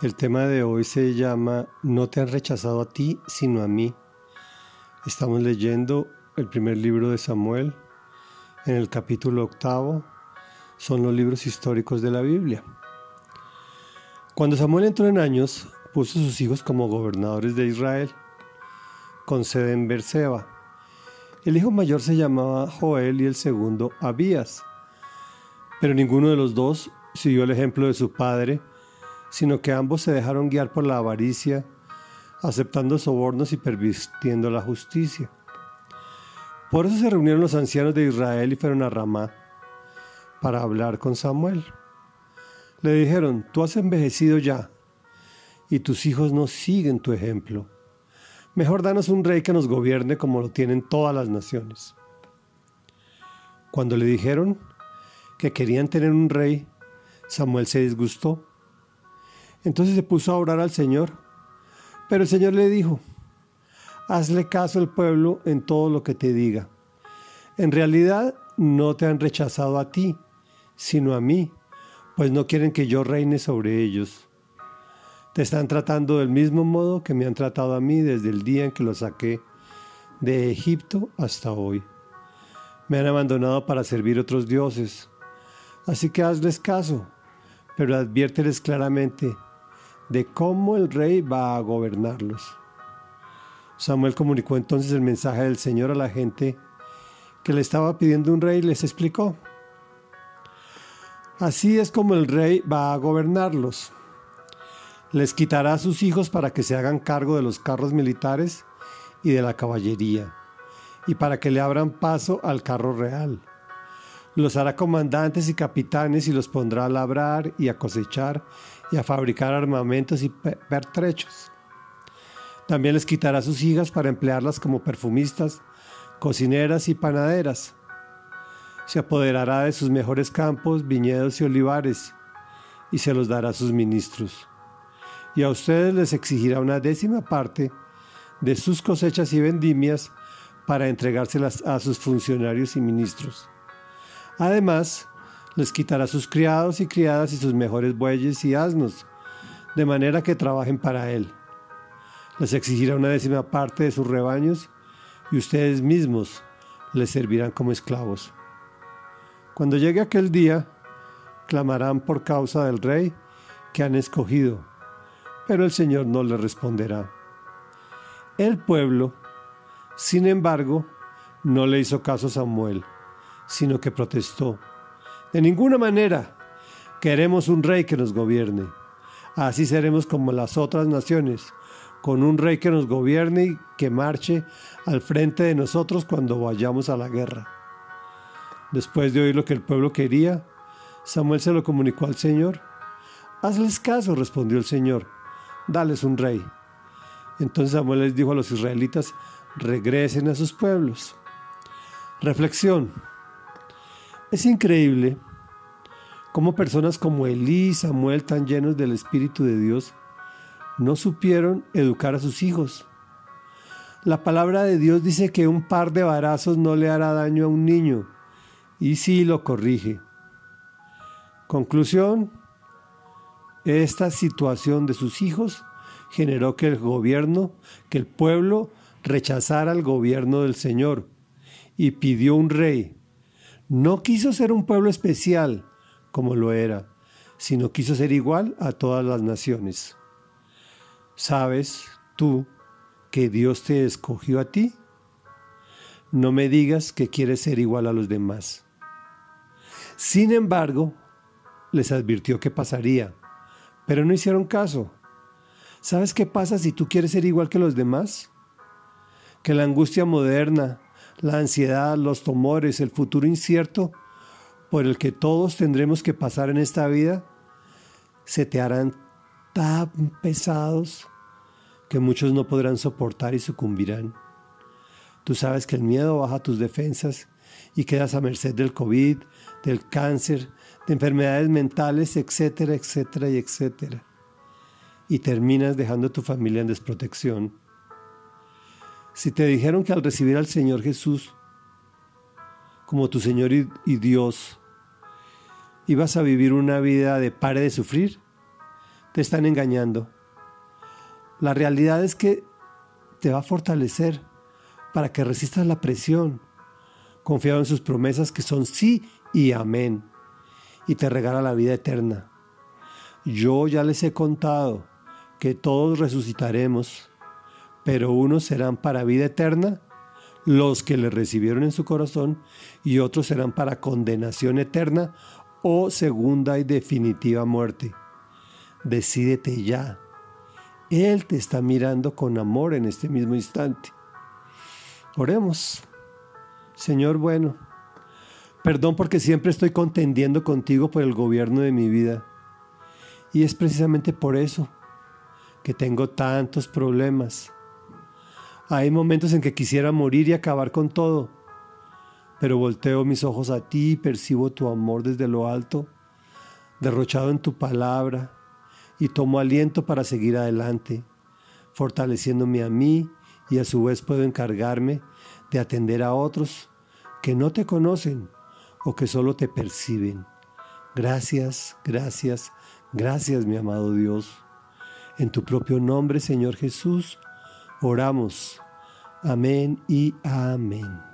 El tema de hoy se llama No te han rechazado a ti, sino a mí. Estamos leyendo el primer libro de Samuel en el capítulo octavo. Son los libros históricos de la Biblia. Cuando Samuel entró en años, puso a sus hijos como gobernadores de Israel, con sede en Berseba. El hijo mayor se llamaba Joel y el segundo Abías. Pero ninguno de los dos siguió el ejemplo de su padre, sino que ambos se dejaron guiar por la avaricia, aceptando sobornos y pervirtiendo la justicia. Por eso se reunieron los ancianos de Israel y fueron a Ramá para hablar con Samuel. Le dijeron, tú has envejecido ya y tus hijos no siguen tu ejemplo. Mejor danos un rey que nos gobierne como lo tienen todas las naciones. Cuando le dijeron que querían tener un rey, Samuel se disgustó. Entonces se puso a orar al Señor. Pero el Señor le dijo, hazle caso al pueblo en todo lo que te diga. En realidad no te han rechazado a ti, sino a mí, pues no quieren que yo reine sobre ellos. Te están tratando del mismo modo que me han tratado a mí desde el día en que los saqué de Egipto hasta hoy. Me han abandonado para servir otros dioses. Así que hazles caso pero adviérteles claramente de cómo el rey va a gobernarlos. Samuel comunicó entonces el mensaje del Señor a la gente que le estaba pidiendo un rey y les explicó. Así es como el rey va a gobernarlos. Les quitará a sus hijos para que se hagan cargo de los carros militares y de la caballería, y para que le abran paso al carro real los hará comandantes y capitanes y los pondrá a labrar y a cosechar y a fabricar armamentos y pertrechos. También les quitará sus hijas para emplearlas como perfumistas, cocineras y panaderas. Se apoderará de sus mejores campos, viñedos y olivares, y se los dará a sus ministros. Y a ustedes les exigirá una décima parte de sus cosechas y vendimias para entregárselas a sus funcionarios y ministros. Además, les quitará sus criados y criadas y sus mejores bueyes y asnos, de manera que trabajen para él. Les exigirá una décima parte de sus rebaños y ustedes mismos les servirán como esclavos. Cuando llegue aquel día, clamarán por causa del rey que han escogido, pero el Señor no les responderá. El pueblo, sin embargo, no le hizo caso a Samuel sino que protestó. De ninguna manera queremos un rey que nos gobierne. Así seremos como las otras naciones, con un rey que nos gobierne y que marche al frente de nosotros cuando vayamos a la guerra. Después de oír lo que el pueblo quería, Samuel se lo comunicó al Señor. Hazles caso, respondió el Señor, dales un rey. Entonces Samuel les dijo a los israelitas, regresen a sus pueblos. Reflexión. Es increíble cómo personas como Elí y Samuel, tan llenos del Espíritu de Dios, no supieron educar a sus hijos. La palabra de Dios dice que un par de varazos no le hará daño a un niño, y sí lo corrige. Conclusión, esta situación de sus hijos generó que el gobierno, que el pueblo rechazara al gobierno del Señor y pidió un rey, no quiso ser un pueblo especial como lo era, sino quiso ser igual a todas las naciones. ¿Sabes tú que Dios te escogió a ti? No me digas que quieres ser igual a los demás. Sin embargo, les advirtió que pasaría, pero no hicieron caso. ¿Sabes qué pasa si tú quieres ser igual que los demás? Que la angustia moderna, la ansiedad, los tumores, el futuro incierto por el que todos tendremos que pasar en esta vida, se te harán tan pesados que muchos no podrán soportar y sucumbirán. Tú sabes que el miedo baja tus defensas y quedas a merced del COVID, del cáncer, de enfermedades mentales, etcétera, etcétera y etcétera. Y terminas dejando a tu familia en desprotección si te dijeron que al recibir al Señor Jesús como tu Señor y, Dios, ibas a vivir una vida de pare de sufrir, te están engañando. La realidad es que te va a fortalecer para que resistas la presión, confiado en sus promesas que son sí y amén, y te regala la vida eterna. Yo ya les he contado que todos resucitaremos, pero unos serán para vida eterna, los que le recibieron en su corazón, y otros serán para condenación eterna o segunda y definitiva muerte. Decídete ya. Él te está mirando con amor en este mismo instante. Oremos. Señor bueno, perdón porque siempre estoy contendiendo contigo por el gobierno de mi vida. Y es precisamente por eso que tengo tantos problemas. Hay momentos en que quisiera morir y acabar con todo, pero volteo mis ojos a ti y percibo tu amor desde lo alto, derrochado en tu palabra, y tomo aliento para seguir adelante, fortaleciéndome a mí y a su vez puedo encargarme de atender a otros que no te conocen o que solo te perciben. Gracias, gracias, gracias mi amado Dios. En tu propio nombre, Señor Jesús, oramos. Amén y amén.